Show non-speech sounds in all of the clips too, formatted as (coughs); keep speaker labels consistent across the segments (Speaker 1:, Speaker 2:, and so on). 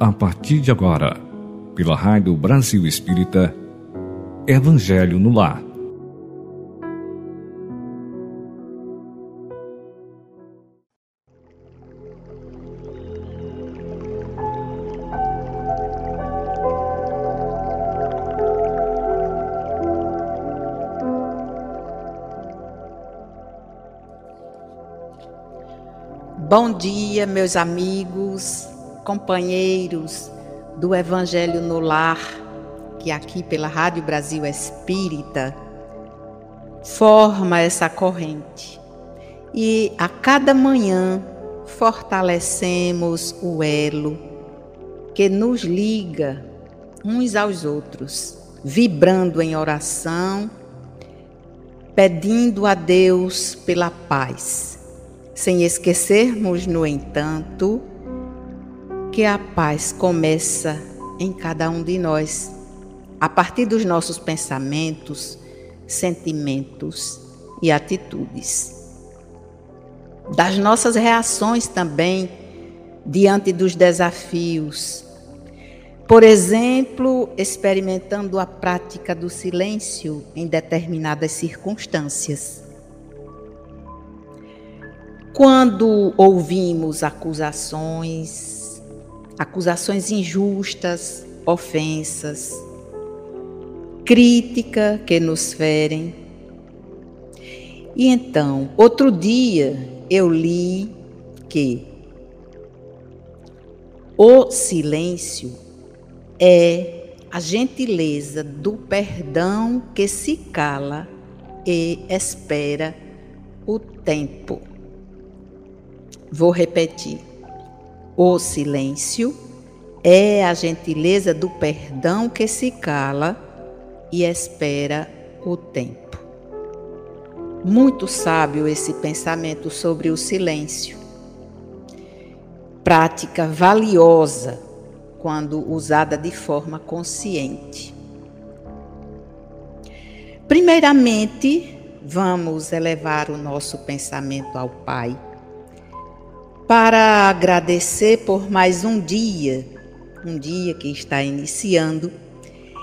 Speaker 1: a partir de agora, pela Rádio Brasil Espírita, Evangelho no Lar.
Speaker 2: Bom dia, meus amigos, companheiros do Evangelho no Lar, que aqui pela Rádio Brasil Espírita forma essa corrente. E a cada manhã fortalecemos o elo que nos liga uns aos outros, vibrando em oração, pedindo a Deus pela paz sem esquecermos, no entanto, que a paz começa em cada um de nós, a partir dos nossos pensamentos, sentimentos e atitudes. Das nossas reações também diante dos desafios. Por exemplo, experimentando a prática do silêncio em determinadas circunstâncias quando ouvimos acusações, acusações injustas, ofensas, crítica que nos ferem. E então, outro dia eu li que o silêncio é a gentileza do perdão que se cala e espera o tempo. Vou repetir. O silêncio é a gentileza do perdão que se cala e espera o tempo. Muito sábio esse pensamento sobre o silêncio. Prática valiosa quando usada de forma consciente. Primeiramente, vamos elevar o nosso pensamento ao Pai para agradecer por mais um dia, um dia que está iniciando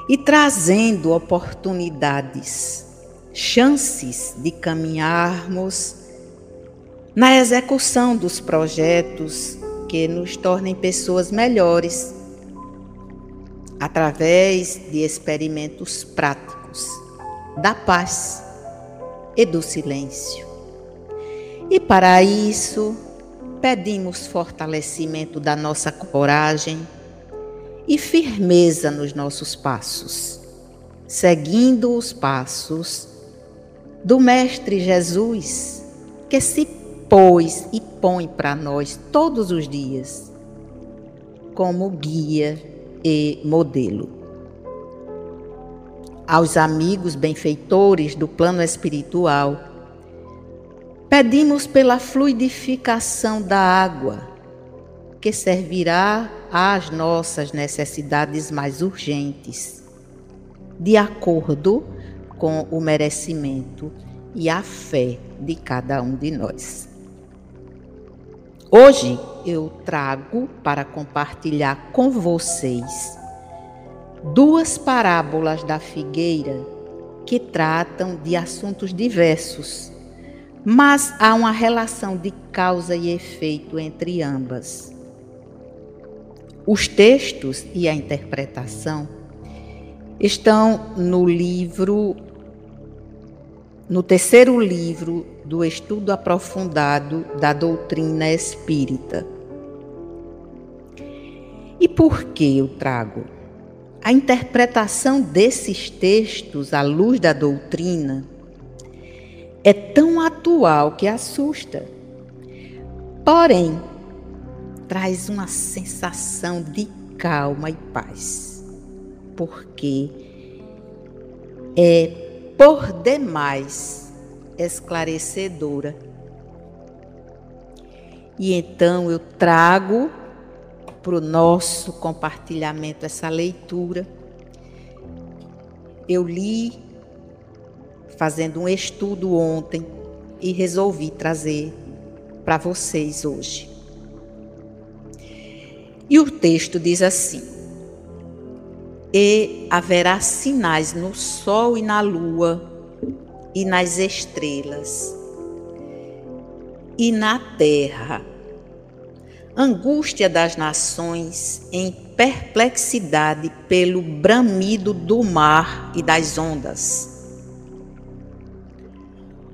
Speaker 2: e trazendo oportunidades, chances de caminharmos na execução dos projetos que nos tornem pessoas melhores através de experimentos práticos da paz e do silêncio. E para isso, pedimos fortalecimento da nossa coragem e firmeza nos nossos passos, seguindo os passos do Mestre Jesus, que se pôs e põe para nós todos os dias como guia e modelo. Aos amigos benfeitores do plano espiritual, Pedimos pela fluidificação da água, que servirá às nossas necessidades mais urgentes, de acordo com o merecimento e a fé de cada um de nós. Hoje eu trago para compartilhar com vocês duas parábolas da figueira que tratam de assuntos diversos mas há uma relação de causa e efeito entre ambas. Os textos e a interpretação estão no livro, no terceiro livro do estudo aprofundado da doutrina espírita. E por que eu trago? A interpretação desses textos à luz da doutrina é tão atual que assusta. Porém, traz uma sensação de calma e paz, porque é por demais esclarecedora. E então eu trago para o nosso compartilhamento essa leitura. Eu li fazendo um estudo ontem e resolvi trazer para vocês hoje. E o texto diz assim: E haverá sinais no sol e na lua e nas estrelas e na terra. Angústia das nações em perplexidade pelo bramido do mar e das ondas.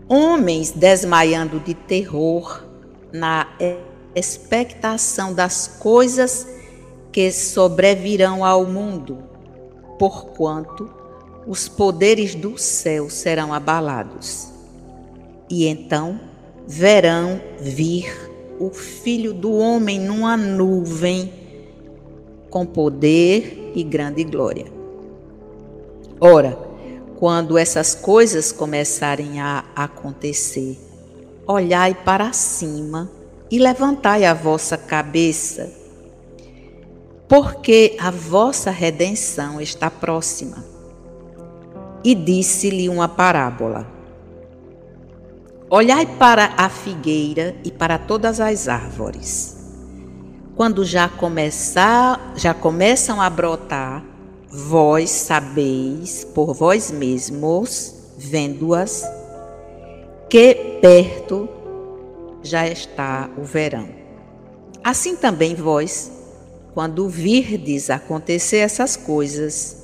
Speaker 2: Homens desmaiando de terror na expectação das coisas que sobrevirão ao mundo, porquanto os poderes do céu serão abalados. E então verão vir o Filho do Homem numa nuvem com poder e grande glória. Ora, quando essas coisas começarem a acontecer, olhai para cima e levantai a vossa cabeça, porque a vossa redenção está próxima. E disse-lhe uma parábola. Olhai para a figueira e para todas as árvores. Quando já começar, já começam a brotar, vós sabeis por vós mesmos, vendo-as, que perto já está o verão. Assim também vós, quando virdes acontecer essas coisas,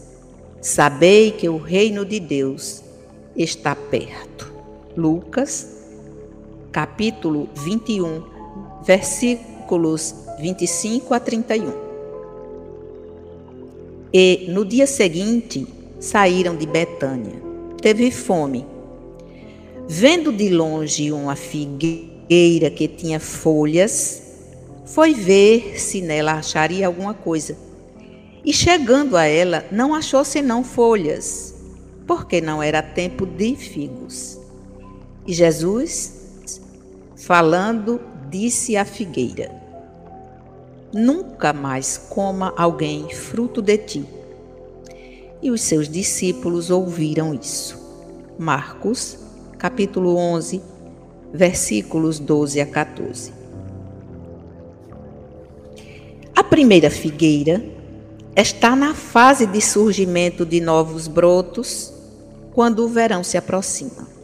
Speaker 2: sabei que o reino de Deus está perto. Lucas, capítulo 21, versículos 25 a 31. E no dia seguinte saíram de Betânia. Teve fome. Vendo de longe uma figueira que tinha folhas, foi ver se nela acharia alguma coisa. E chegando a ela, não achou senão folhas, porque não era tempo de figos. E Jesus, falando, disse à figueira: Nunca mais coma alguém fruto de ti. E os seus discípulos ouviram isso. Marcos, capítulo 11, versículos 12 a 14. A primeira figueira está na fase de surgimento de novos brotos quando o verão se aproxima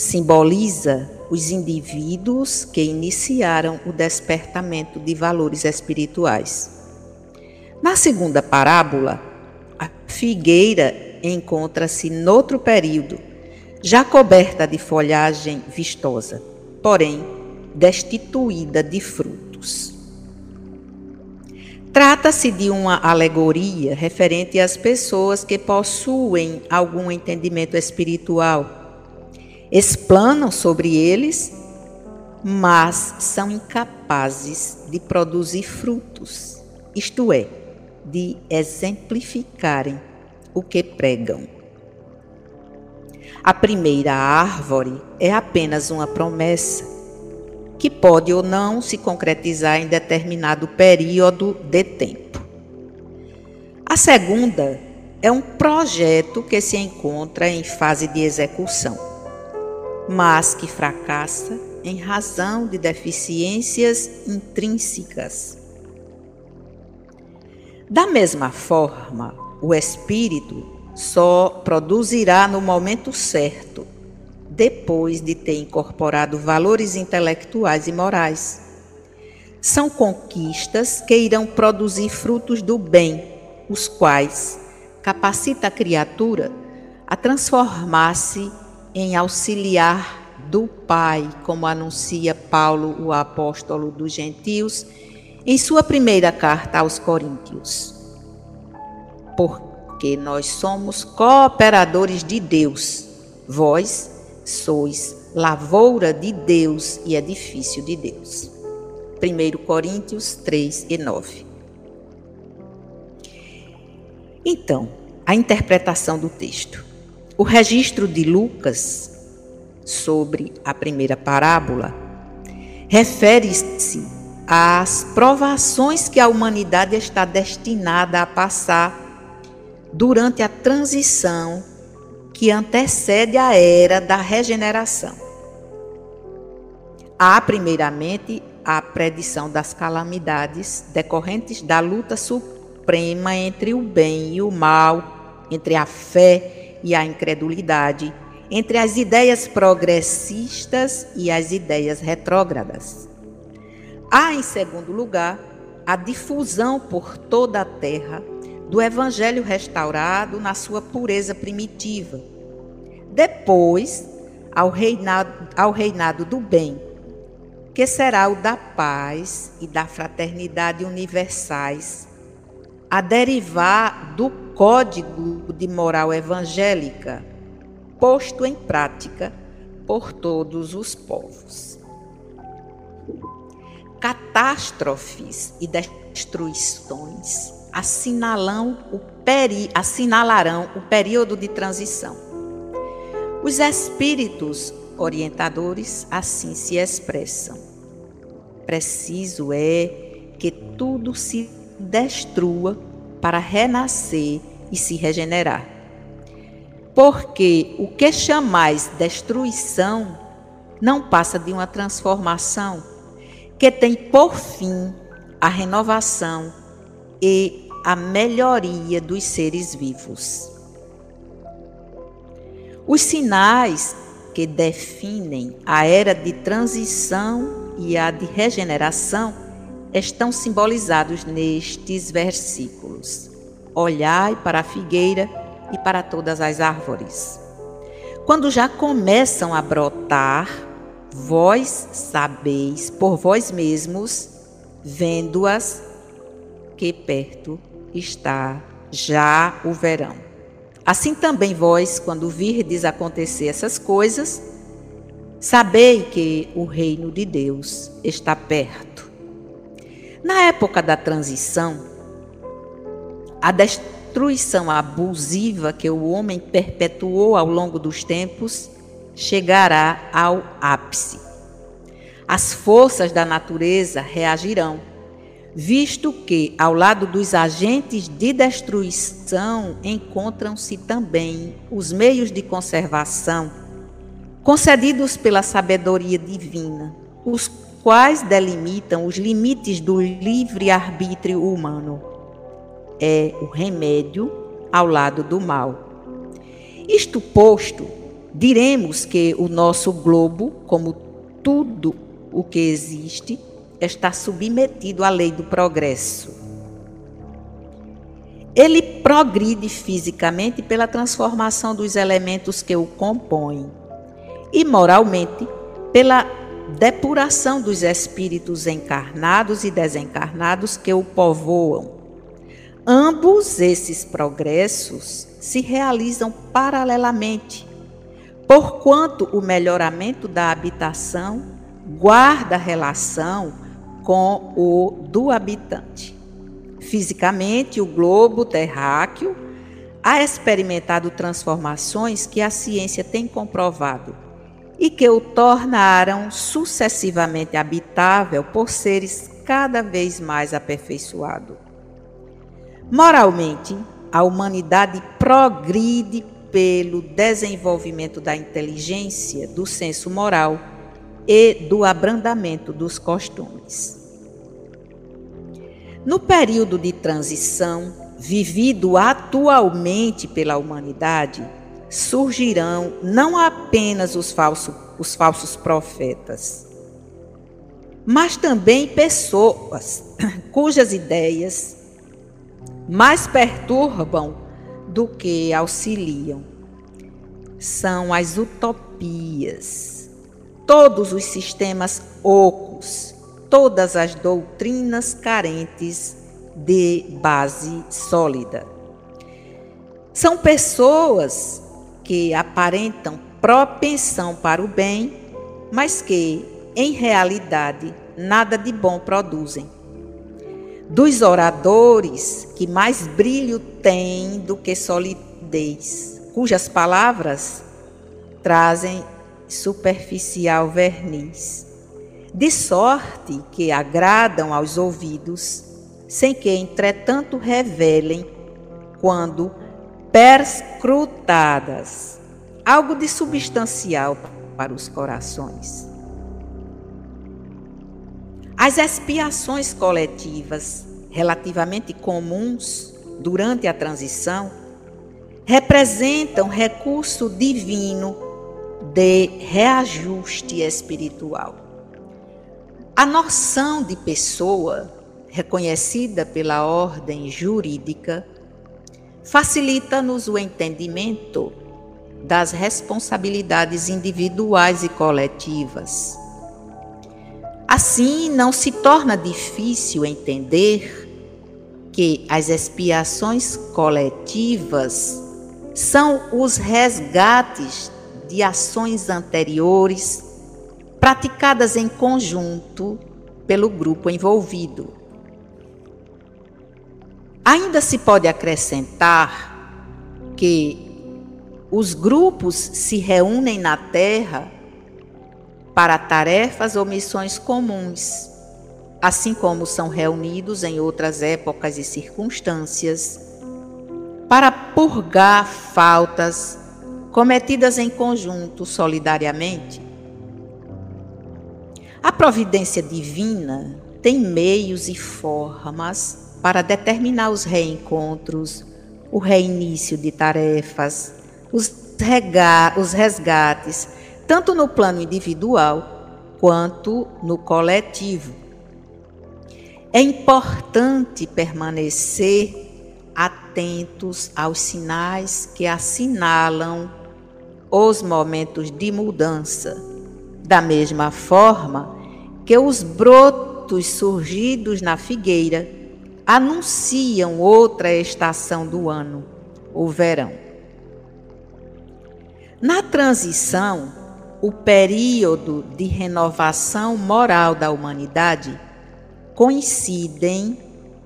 Speaker 2: simboliza os indivíduos que iniciaram o despertamento de valores espirituais. Na segunda parábola, a figueira encontra-se noutro período, já coberta de folhagem vistosa, porém destituída de frutos. Trata-se de uma alegoria referente às pessoas que possuem algum entendimento espiritual explanam sobre eles, mas são incapazes de produzir frutos, isto é, de exemplificarem o que pregam. A primeira árvore é apenas uma promessa, que pode ou não se concretizar em determinado período de tempo. A segunda é um projeto que se encontra em fase de execução mas que fracassa em razão de deficiências intrínsecas. Da mesma forma, o espírito só produzirá no momento certo, depois de ter incorporado valores intelectuais e morais. São conquistas que irão produzir frutos do bem, os quais capacita a criatura a transformar-se em auxiliar do Pai, como anuncia Paulo, o apóstolo dos gentios, em sua primeira carta aos Coríntios. Porque nós somos cooperadores de Deus, vós sois lavoura de Deus e edifício de Deus. 1 Coríntios 3 e 9. Então, a interpretação do texto. O registro de Lucas sobre a primeira parábola refere-se às provações que a humanidade está destinada a passar durante a transição que antecede a era da regeneração. Há, primeiramente, a predição das calamidades decorrentes da luta suprema entre o bem e o mal, entre a fé e a incredulidade, entre as ideias progressistas e as ideias retrógradas. Há, em segundo lugar, a difusão por toda a terra do Evangelho restaurado na sua pureza primitiva. Depois, ao reinado, ao reinado do bem, que será o da paz e da fraternidade universais, a derivar do código de moral evangélica posto em prática por todos os povos. Catástrofes e destruições assinalam o peri, assinalarão o período de transição. Os espíritos orientadores assim se expressam. Preciso é que tudo se destrua para renascer e se regenerar. Porque o que chamais destruição não passa de uma transformação que tem por fim a renovação e a melhoria dos seres vivos. Os sinais que definem a era de transição e a de regeneração estão simbolizados nestes versículos. Olhai para a figueira e para todas as árvores. Quando já começam a brotar, vós sabeis por vós mesmos, vendo-as, que perto está já o verão. Assim também vós, quando virdes acontecer essas coisas, sabei que o reino de Deus está perto. Na época da transição, a destruição abusiva que o homem perpetuou ao longo dos tempos chegará ao ápice. As forças da natureza reagirão visto que, ao lado dos agentes de destruição, encontram-se também os meios de conservação concedidos pela sabedoria divina, os quais delimitam os limites do livre-arbítrio humano. É o remédio ao lado do mal. Isto posto, diremos que o nosso globo, como tudo o que existe, está submetido à lei do progresso. Ele progride fisicamente pela transformação dos elementos que o compõem e moralmente pela depuração dos espíritos encarnados e desencarnados que o povoam. Ambos esses progressos se realizam paralelamente, porquanto o melhoramento da habitação guarda relação com o do habitante. Fisicamente, o globo terráqueo ha experimentado transformações que a ciência tem comprovado e que o tornaram sucessivamente habitável por seres cada vez mais aperfeiçoado. Moralmente, a humanidade progride pelo desenvolvimento da inteligência, do senso moral e do abrandamento dos costumes. No período de transição vivido atualmente pela humanidade, surgirão não apenas os, falso, os falsos profetas, mas também pessoas (coughs) cujas ideias mais perturbam do que auxiliam. São as utopias, todos os sistemas ocos, todas as doutrinas carentes de base sólida. São pessoas que aparentam propensão para o bem, mas que, em realidade, nada de bom produzem. Dos oradores que mais brilho têm do que solidez, cujas palavras trazem superficial verniz de sorte que agradam aos ouvidos, sem que, entretanto, revelem, quando perscrutadas, algo de substancial para os corações. As expiações coletivas, relativamente comuns durante a transição, representam recurso divino de reajuste espiritual. A noção de pessoa, reconhecida pela ordem jurídica, facilita-nos o entendimento das responsabilidades individuais e coletivas. Assim, não se torna difícil entender que as expiações coletivas são os resgates de ações anteriores praticadas em conjunto pelo grupo envolvido. Ainda se pode acrescentar que os grupos se reúnem na Terra para tarefas ou missões comuns, assim como são reunidos em outras épocas e circunstâncias, para purgar faltas cometidas em conjunto solidariamente. A providência divina tem meios e formas para determinar os reencontros, o reinício de tarefas, os, os resgates, tanto no plano individual quanto no coletivo. É importante permanecer atentos aos sinais que assinalam os momentos de mudança, da mesma forma que os brotos surgidos na figueira anunciam outra estação do ano, o verão. Na transição, o período de renovação moral da humanidade coincidem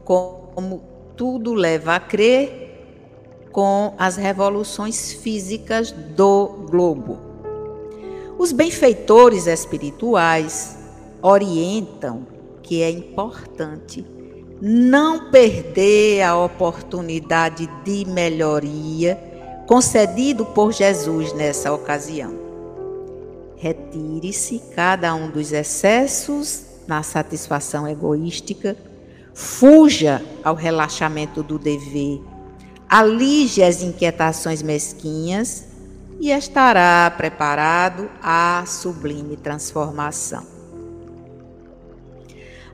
Speaker 2: como tudo leva a crer com as revoluções físicas do globo. Os benfeitores espirituais orientam que é importante não perder a oportunidade de melhoria concedido por Jesus nessa ocasião. Retire-se cada um dos excessos na satisfação egoística, fuja ao relaxamento do dever, alige as inquietações mesquinhas e estará preparado à sublime transformação.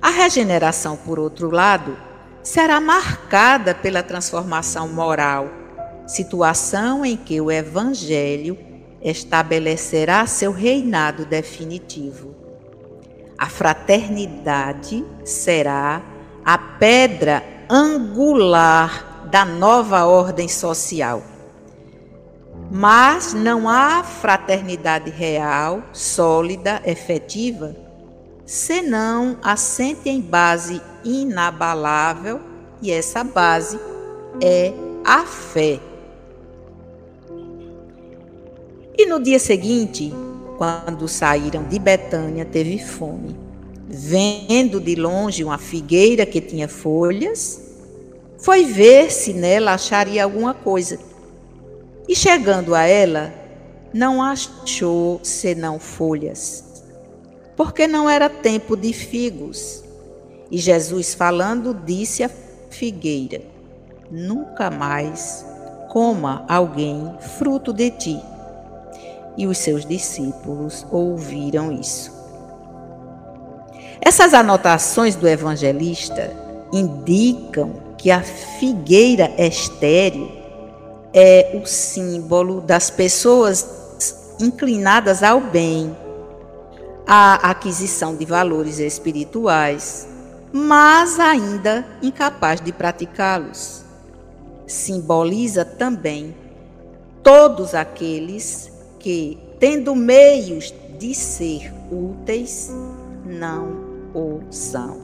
Speaker 2: A regeneração, por outro lado, será marcada pela transformação moral situação em que o Evangelho estabelecerá seu reinado definitivo. A fraternidade será a pedra angular da nova ordem social. Mas não há fraternidade real, sólida, efetiva, senão assente em base inabalável, e essa base é a fé. E no dia seguinte, quando saíram de Betânia, teve fome. Vendo de longe uma figueira que tinha folhas, foi ver se nela acharia alguma coisa. E chegando a ela, não achou senão folhas, porque não era tempo de figos. E Jesus, falando, disse à figueira: Nunca mais coma alguém fruto de ti e os seus discípulos ouviram isso. Essas anotações do evangelista indicam que a figueira estéril é o símbolo das pessoas inclinadas ao bem, à aquisição de valores espirituais, mas ainda incapaz de praticá-los. Simboliza também todos aqueles que, tendo meios de ser úteis, não o são.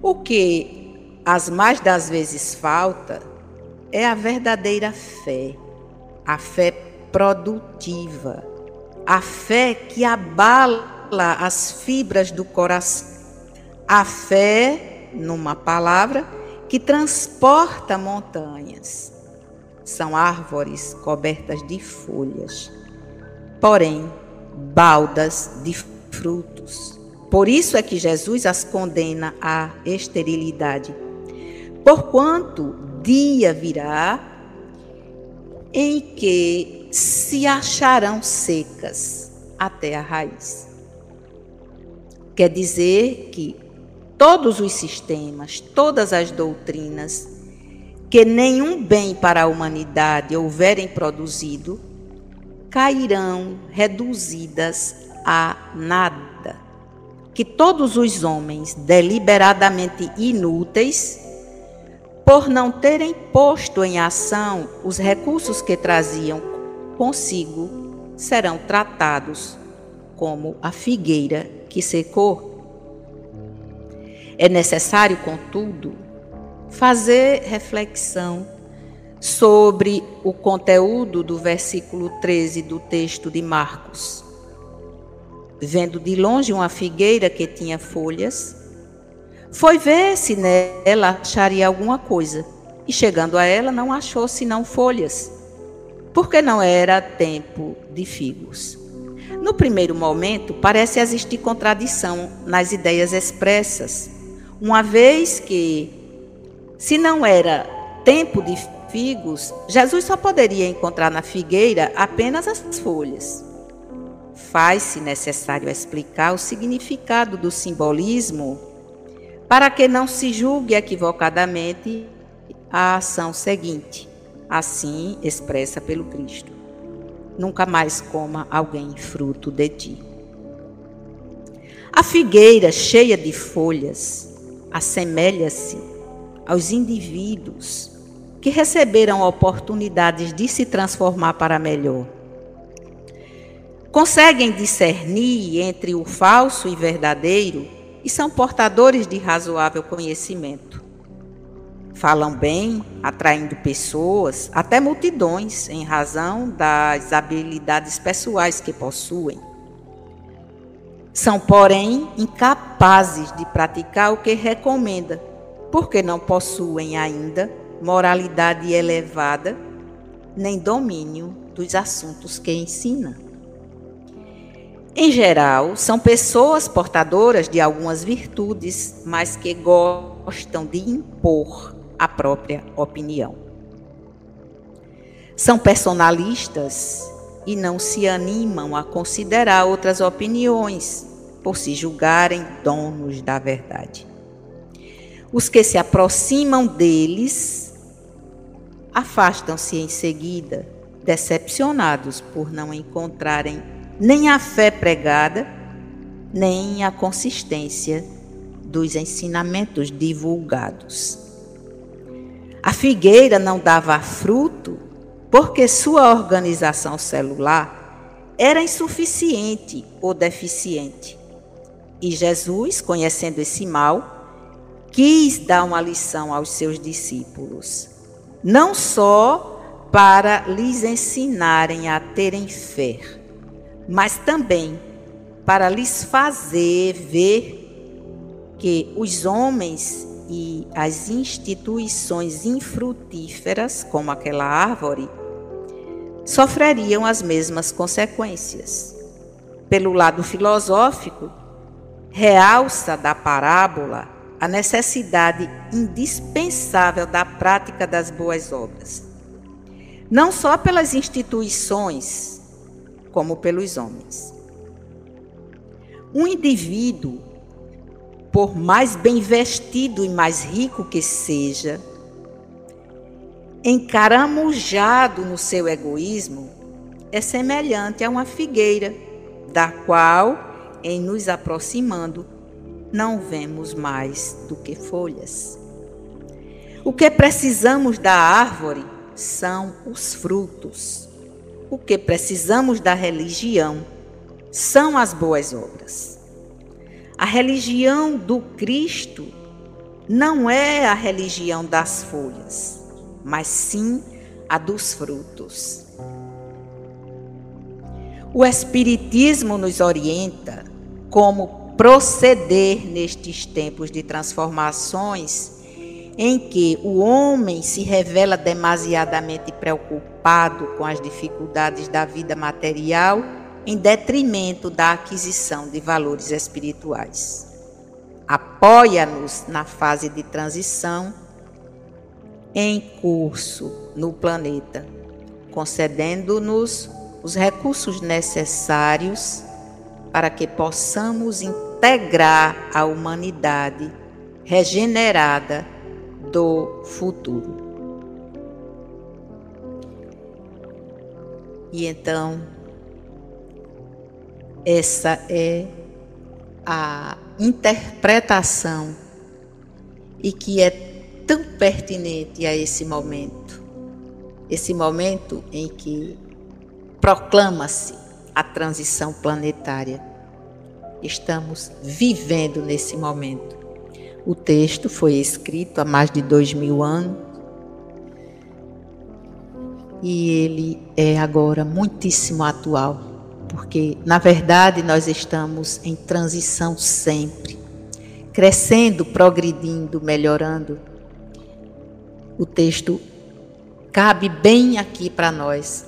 Speaker 2: O que as mais das vezes falta é a verdadeira fé, a fé produtiva, a fé que abala as fibras do coração, a fé, numa palavra, que transporta montanhas. São árvores cobertas de folhas, porém baldas de frutos, Por isso é que Jesus as condena à esterilidade. Porquanto dia virá em que se acharão secas até a raiz. Quer dizer que todos os sistemas, todas as doutrinas que nenhum bem para a humanidade houverem produzido, cairão reduzidas a nada. Que todos os homens deliberadamente inúteis, por não terem posto em ação os recursos que traziam consigo, serão tratados como a figueira que secou. É necessário, contudo, fazer reflexão sobre o conteúdo do versículo 13 do texto de Marcos. Vendo de longe uma figueira que tinha folhas, foi ver se nela acharia alguma coisa, e chegando a ela não achou senão folhas, porque não era tempo de figos. No primeiro momento, parece existir contradição nas ideias expressas, uma vez que, se não era tempo de figos, Jesus só poderia encontrar na figueira apenas as folhas. Faz-se necessário explicar o significado do simbolismo para que não se julgue equivocadamente a ação seguinte, assim expressa pelo Cristo. Nunca mais coma alguém fruto de ti. A figueira cheia de folhas assemelha-se aos indivíduos que receberam oportunidades de se transformar para melhor. Conseguem discernir entre o falso e verdadeiro e são portadores de razoável conhecimento. Falam bem, atraindo pessoas, até multidões, em razão das habilidades pessoais que possuem. São, porém, incapazes de praticar o que recomenda, porque não possuem ainda moralidade elevada, nem domínio dos assuntos que ensina. Em geral, são pessoas portadoras de algumas virtudes, mas que gostam de impor a própria opinião. São personalistas e não se animam a considerar outras opiniões por se julgarem donos da verdade. Os que se aproximam deles afastam-se em seguida, decepcionados por não encontrarem nem a fé pregada, nem a consistência dos ensinamentos divulgados. Figueira não dava fruto porque sua organização celular era insuficiente ou deficiente. E Jesus, conhecendo esse mal, quis dar uma lição aos seus discípulos, não só para lhes ensinarem a terem fé, mas também para lhes fazer ver que os homens e as instituições infrutíferas, como aquela árvore, sofreriam as mesmas consequências. Pelo lado filosófico, realça da parábola a necessidade indispensável da prática das boas obras, não só pelas instituições, como pelos homens. Um indivíduo, por mais bem vestido e mais rico que seja, encaramujado no seu egoísmo, é semelhante a uma figueira, da qual, em nos aproximando, não vemos mais do que folhas. O que precisamos da árvore são os frutos. O que precisamos da religião são as boas obras. A religião do Cristo não é a religião das folhas mas sim a dos frutos. O Espiritismo nos orienta como proceder nestes tempos de transformações em que o homem se revela demasiadamente preocupado com as dificuldades da vida material em detrimento da aquisição de valores espirituais. Apoia-nos na fase de transição em curso no planeta, concedendo-nos os recursos necessários para que possamos integrar a humanidade regenerada do futuro. E então, essa é a interpretação e que é tão pertinente a esse momento. Esse momento em que proclama-se a transição planetária. Estamos vivendo nesse momento. O texto foi escrito há mais de dois mil anos e ele é agora muitíssimo atual, porque na verdade nós estamos em transição sempre, crescendo, progredindo, melhorando. O texto cabe bem aqui para nós.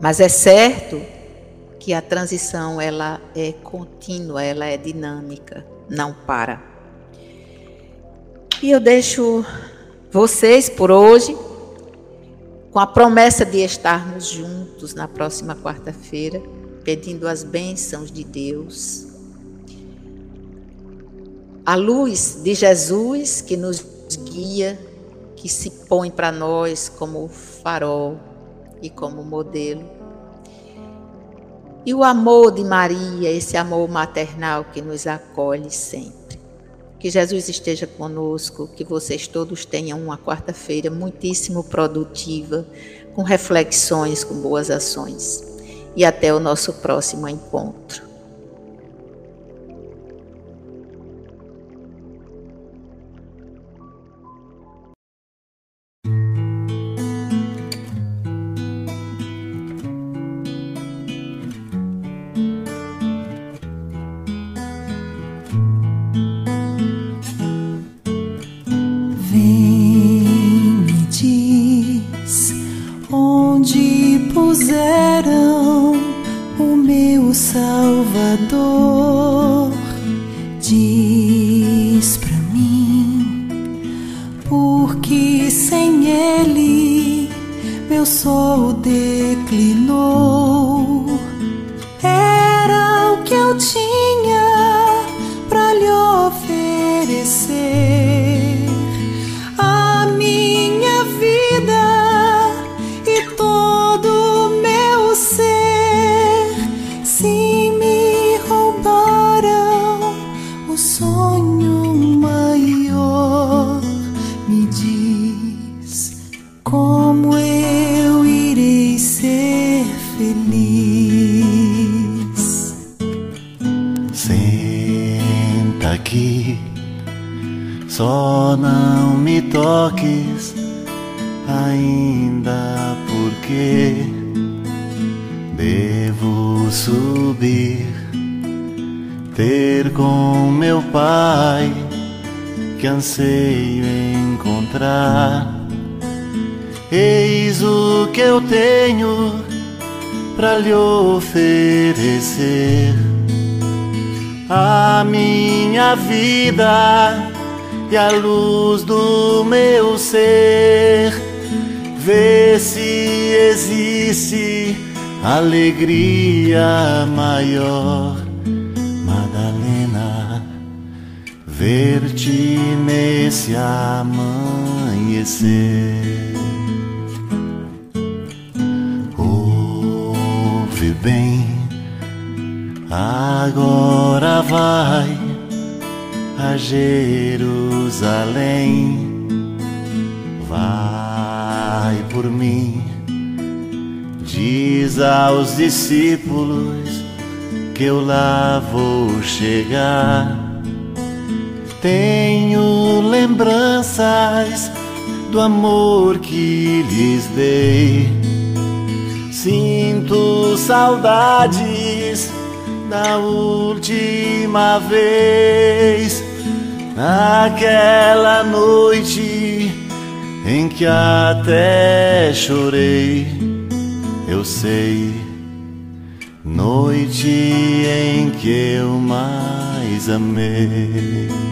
Speaker 2: Mas é certo que a transição ela é contínua, ela é dinâmica, não para. E eu deixo vocês por hoje com a promessa de estarmos juntos na próxima quarta-feira, pedindo as bênçãos de Deus. A luz de Jesus que nos guia, que se põe para nós como farol e como modelo. E o amor de Maria, esse amor maternal que nos acolhe sempre. Que Jesus esteja conosco, que vocês todos tenham uma quarta-feira muitíssimo produtiva, com reflexões, com boas ações. E até o nosso próximo encontro.
Speaker 3: Anseio encontrar. Eis o que eu tenho para lhe oferecer. A minha vida e a luz do meu ser. Vê se existe alegria maior ver-te nesse amanhecer. Ouve bem, agora vai a Jerusalém. Vai por mim, diz aos discípulos que eu lá vou chegar tenho lembranças do amor que lhes dei. Sinto saudades da última vez, naquela noite em que até chorei. Eu sei noite em que eu mais amei.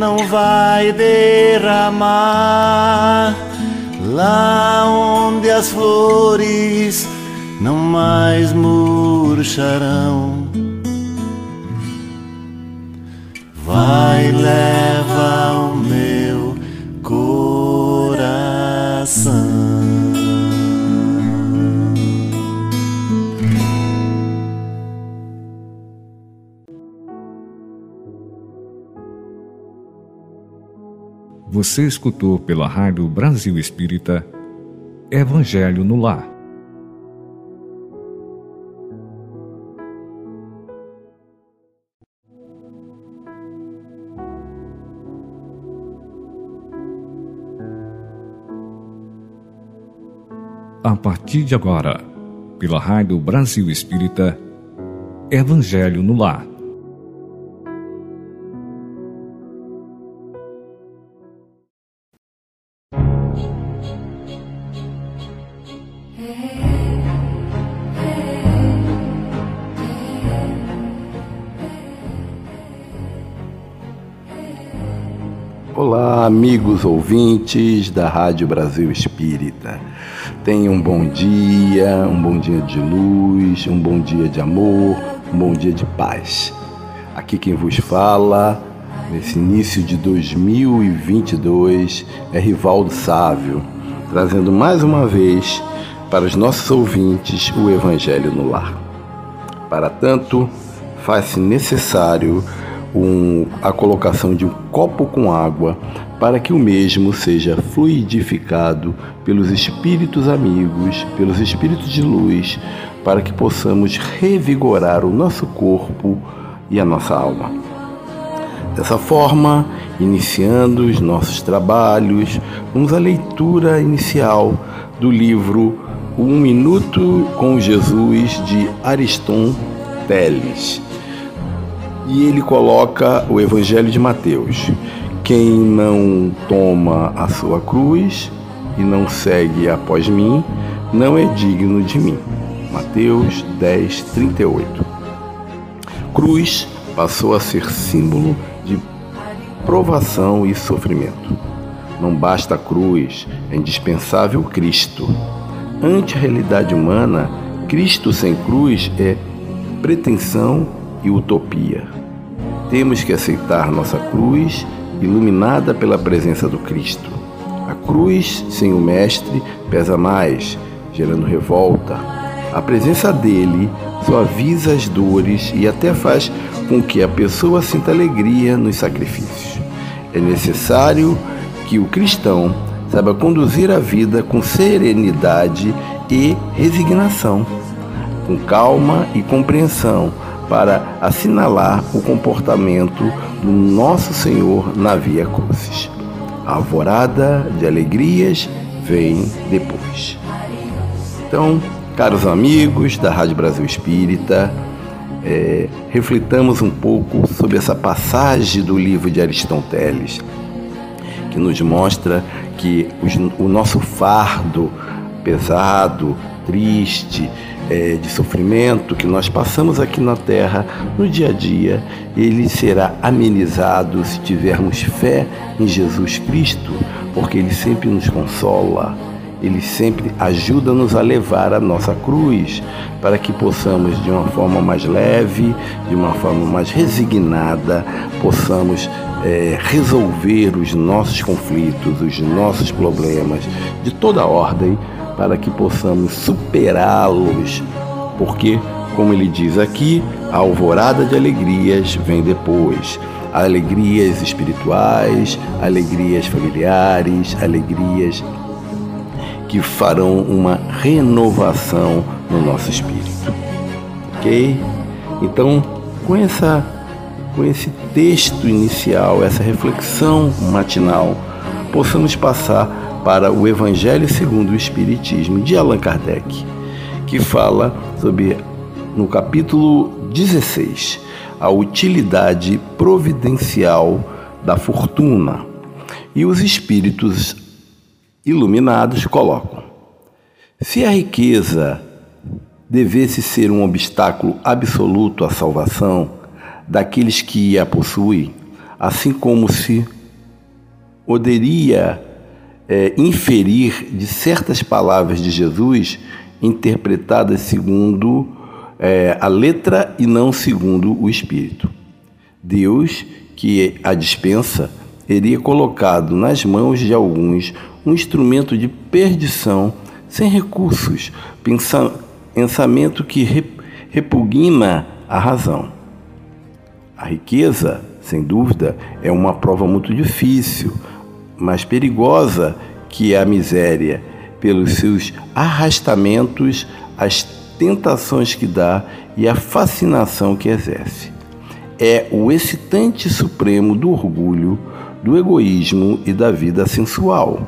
Speaker 3: não vai derramar, lá onde as flores não mais murcharão. Vai, leva o meu
Speaker 1: Você escutou pela Rádio Brasil Espírita Evangelho no Lar. A partir de agora, pela Rádio Brasil Espírita Evangelho no Lar.
Speaker 4: Amigos ouvintes da Rádio Brasil Espírita. Tenham um bom dia, um bom dia de luz, um bom dia de amor, um bom dia de paz. Aqui quem vos fala, nesse início de 2022, é Rivaldo Sávio, trazendo mais uma vez para os nossos ouvintes o Evangelho no Lar. Para tanto, faz-se necessário um, a colocação de um copo com água para que o mesmo seja fluidificado pelos espíritos amigos, pelos espíritos de luz, para que possamos revigorar o nosso corpo e a nossa alma. Dessa forma, iniciando os nossos trabalhos, vamos à leitura inicial do livro Um Minuto com Jesus de Ariston Teles e ele coloca o Evangelho de Mateus. Quem não toma a sua cruz e não segue após mim, não é digno de mim. Mateus 10, 38. Cruz passou a ser símbolo de provação e sofrimento. Não basta a cruz, é indispensável Cristo. Ante a realidade humana, Cristo sem cruz é pretensão e utopia. Temos que aceitar nossa cruz, iluminada pela presença do Cristo. A cruz sem o Mestre pesa mais, gerando revolta. A presença dele suaviza as dores e até faz com que a pessoa sinta alegria nos sacrifícios. É necessário que o cristão saiba conduzir a vida com serenidade e resignação, com calma e compreensão para assinalar o comportamento do nosso Senhor na Via Crucis. A alvorada de alegrias vem depois. Então, caros amigos da Rádio Brasil Espírita, é, reflitamos um pouco sobre essa passagem do livro de Aristóteles, que nos mostra que os, o nosso fardo pesado, triste, é, de sofrimento que nós passamos aqui na Terra, no dia a dia, ele será amenizado se tivermos fé em Jesus Cristo, porque ele sempre nos consola, ele sempre ajuda-nos a levar a nossa cruz, para que possamos, de uma forma mais leve, de uma forma mais resignada, possamos é, resolver os nossos conflitos, os nossos problemas de toda ordem para que possamos superá-los, porque, como ele diz aqui, a alvorada de alegrias vem depois. Alegrias espirituais, alegrias familiares, alegrias que farão uma renovação no nosso espírito. Ok? Então, com essa com esse texto inicial, essa reflexão matinal, possamos passar para o Evangelho segundo o Espiritismo de Allan Kardec, que fala sobre, no capítulo 16, a utilidade providencial da fortuna. E os espíritos iluminados colocam: se a riqueza devesse ser um obstáculo absoluto à salvação daqueles que a possuem, assim como se poderia é, inferir de certas palavras de Jesus interpretadas segundo é, a letra e não segundo o Espírito. Deus, que a dispensa, teria colocado nas mãos de alguns um instrumento de perdição sem recursos, pensamento que repugna a razão. A riqueza, sem dúvida, é uma prova muito difícil, mais perigosa que a miséria, pelos seus arrastamentos, as tentações que dá e a fascinação que exerce. É o excitante supremo do orgulho, do egoísmo e da vida sensual.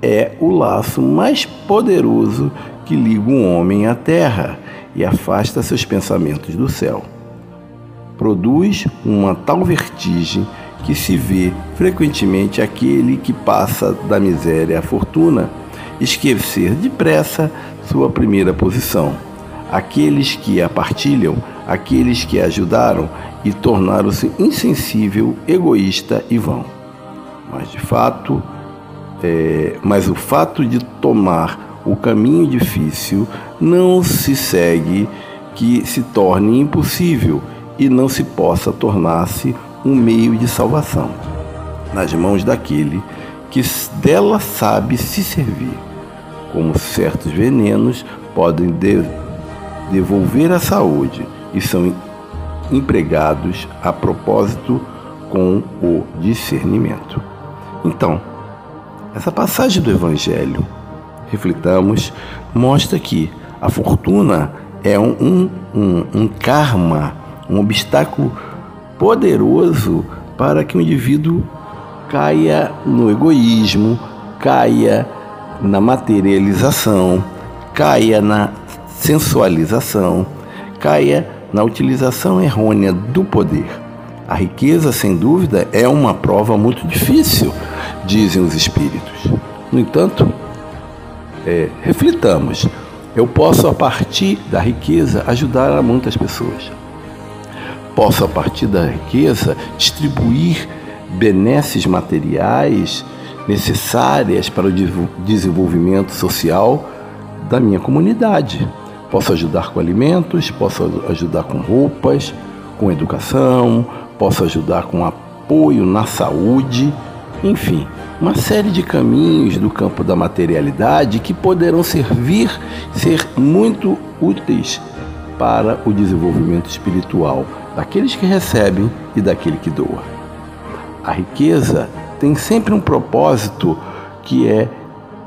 Speaker 4: É o laço mais poderoso que liga um homem à terra e afasta seus pensamentos do céu. Produz uma tal vertigem que se vê frequentemente aquele que passa da miséria à fortuna esquecer depressa sua primeira posição. Aqueles que a partilham, aqueles que a ajudaram e tornaram-se insensível, egoísta e vão. Mas de fato, é, mas o fato de tomar o caminho difícil não se segue que se torne impossível e não se possa tornar-se um meio de salvação, nas mãos daquele que dela sabe se servir, como certos venenos podem de devolver a saúde e são empregados a propósito com o discernimento. Então, essa passagem do Evangelho, reflitamos, mostra que a fortuna é um, um, um karma, um obstáculo poderoso para que o indivíduo caia no egoísmo, caia na materialização, caia na sensualização, caia na utilização errônea do poder. A riqueza, sem dúvida, é uma prova muito difícil, dizem os espíritos. No entanto, é, reflitamos. Eu posso, a partir da riqueza, ajudar a muitas pessoas posso, a partir da riqueza, distribuir benesses materiais necessárias para o desenvolvimento social da minha comunidade. Posso ajudar com alimentos, posso ajudar com roupas, com educação, posso ajudar com apoio na saúde, enfim, uma série de caminhos do campo da materialidade que poderão servir, ser muito úteis para o desenvolvimento espiritual daqueles que recebem e daquele que doa. A riqueza tem sempre um propósito que é,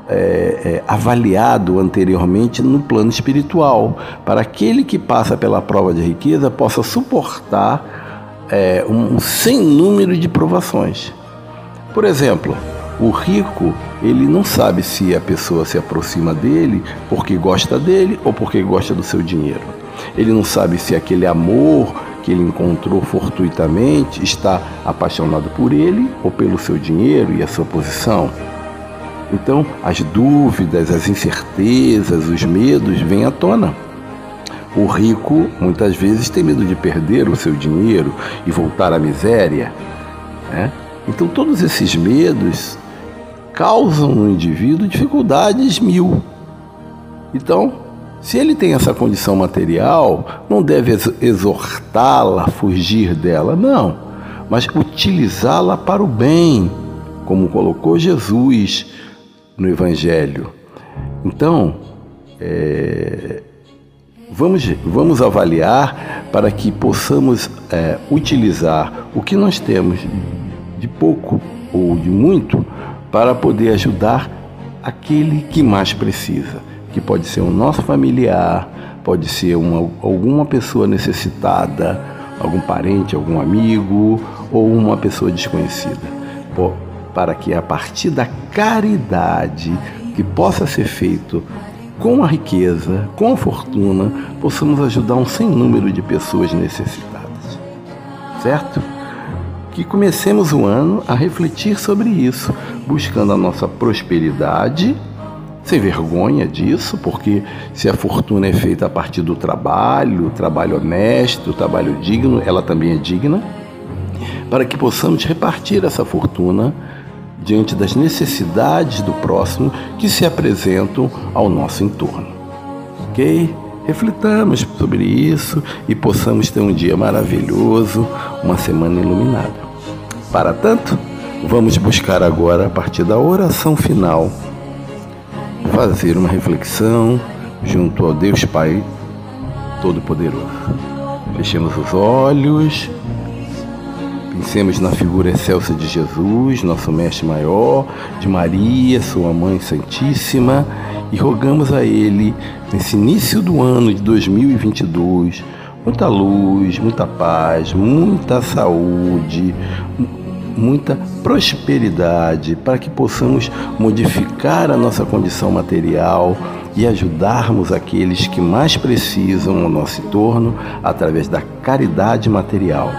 Speaker 4: é, é, avaliado anteriormente no plano espiritual, para aquele que passa pela prova de riqueza possa suportar é, um sem número de provações. Por exemplo, o rico, ele não sabe se a pessoa se aproxima dele porque gosta dele ou porque gosta do seu dinheiro. Ele não sabe se aquele amor que ele encontrou fortuitamente está apaixonado por ele ou pelo seu dinheiro e a sua posição. Então, as dúvidas, as incertezas, os medos vêm à tona. O rico muitas vezes tem medo de perder o seu dinheiro e voltar à miséria. Né? Então, todos esses medos causam no indivíduo dificuldades mil. Então, se ele tem essa condição material, não deve exortá-la a fugir dela, não, mas utilizá-la para o bem, como colocou Jesus no Evangelho. Então, é, vamos, vamos avaliar para que possamos é, utilizar o que nós temos de pouco ou de muito para poder ajudar aquele que mais precisa, que pode ser o nosso familiar, pode ser uma, alguma pessoa necessitada, algum parente, algum amigo ou uma pessoa desconhecida, para que a partir da caridade que possa ser feito com a riqueza, com a fortuna, possamos ajudar um sem número de pessoas necessitadas. Certo? Que comecemos o ano a refletir sobre isso, buscando a nossa prosperidade, sem vergonha disso, porque se a fortuna é feita a partir do trabalho, trabalho honesto, trabalho digno, ela também é digna, para que possamos repartir essa fortuna diante das necessidades do próximo que se apresentam ao nosso entorno. Ok? Reflitamos sobre isso e possamos ter um dia maravilhoso, uma semana iluminada. Para tanto, vamos buscar agora, a partir da oração final, fazer uma reflexão junto ao Deus Pai Todo-Poderoso. Fechemos os olhos Pensemos na figura excelsa de Jesus, nosso Mestre Maior, de Maria, Sua Mãe Santíssima, e rogamos a Ele, nesse início do ano de 2022, muita luz, muita paz, muita saúde, muita prosperidade, para que possamos modificar a nossa condição material e ajudarmos aqueles que mais precisam ao nosso entorno através da caridade material.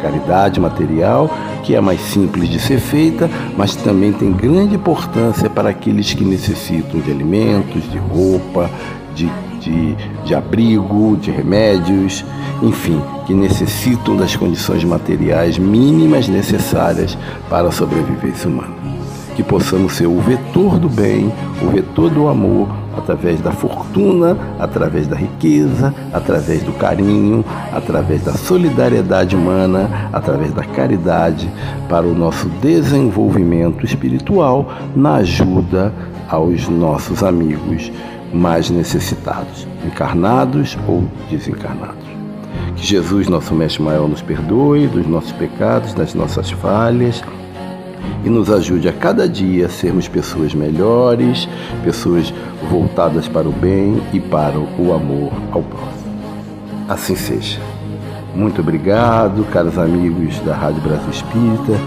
Speaker 4: Caridade material, que é mais simples de ser feita, mas também tem grande importância para aqueles que necessitam de alimentos, de roupa, de, de, de abrigo, de remédios, enfim, que necessitam das condições materiais mínimas necessárias para a sobrevivência humana. Que possamos ser o vetor do bem, o vetor do amor, através da fortuna, através da riqueza, através do carinho, através da solidariedade humana, através da caridade, para o nosso desenvolvimento espiritual na ajuda aos nossos amigos mais necessitados, encarnados ou desencarnados. Que Jesus, nosso Mestre Maior, nos perdoe dos nossos pecados, das nossas falhas e nos ajude a cada dia a sermos pessoas melhores, pessoas voltadas para o bem e para o amor ao próximo. Assim seja. Muito obrigado, caros amigos da Rádio Brasil Espírita,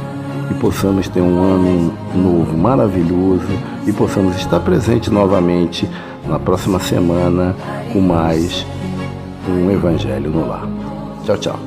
Speaker 4: e possamos ter um ano novo maravilhoso e possamos estar presente novamente na próxima semana com mais um Evangelho no Lar. Tchau, tchau.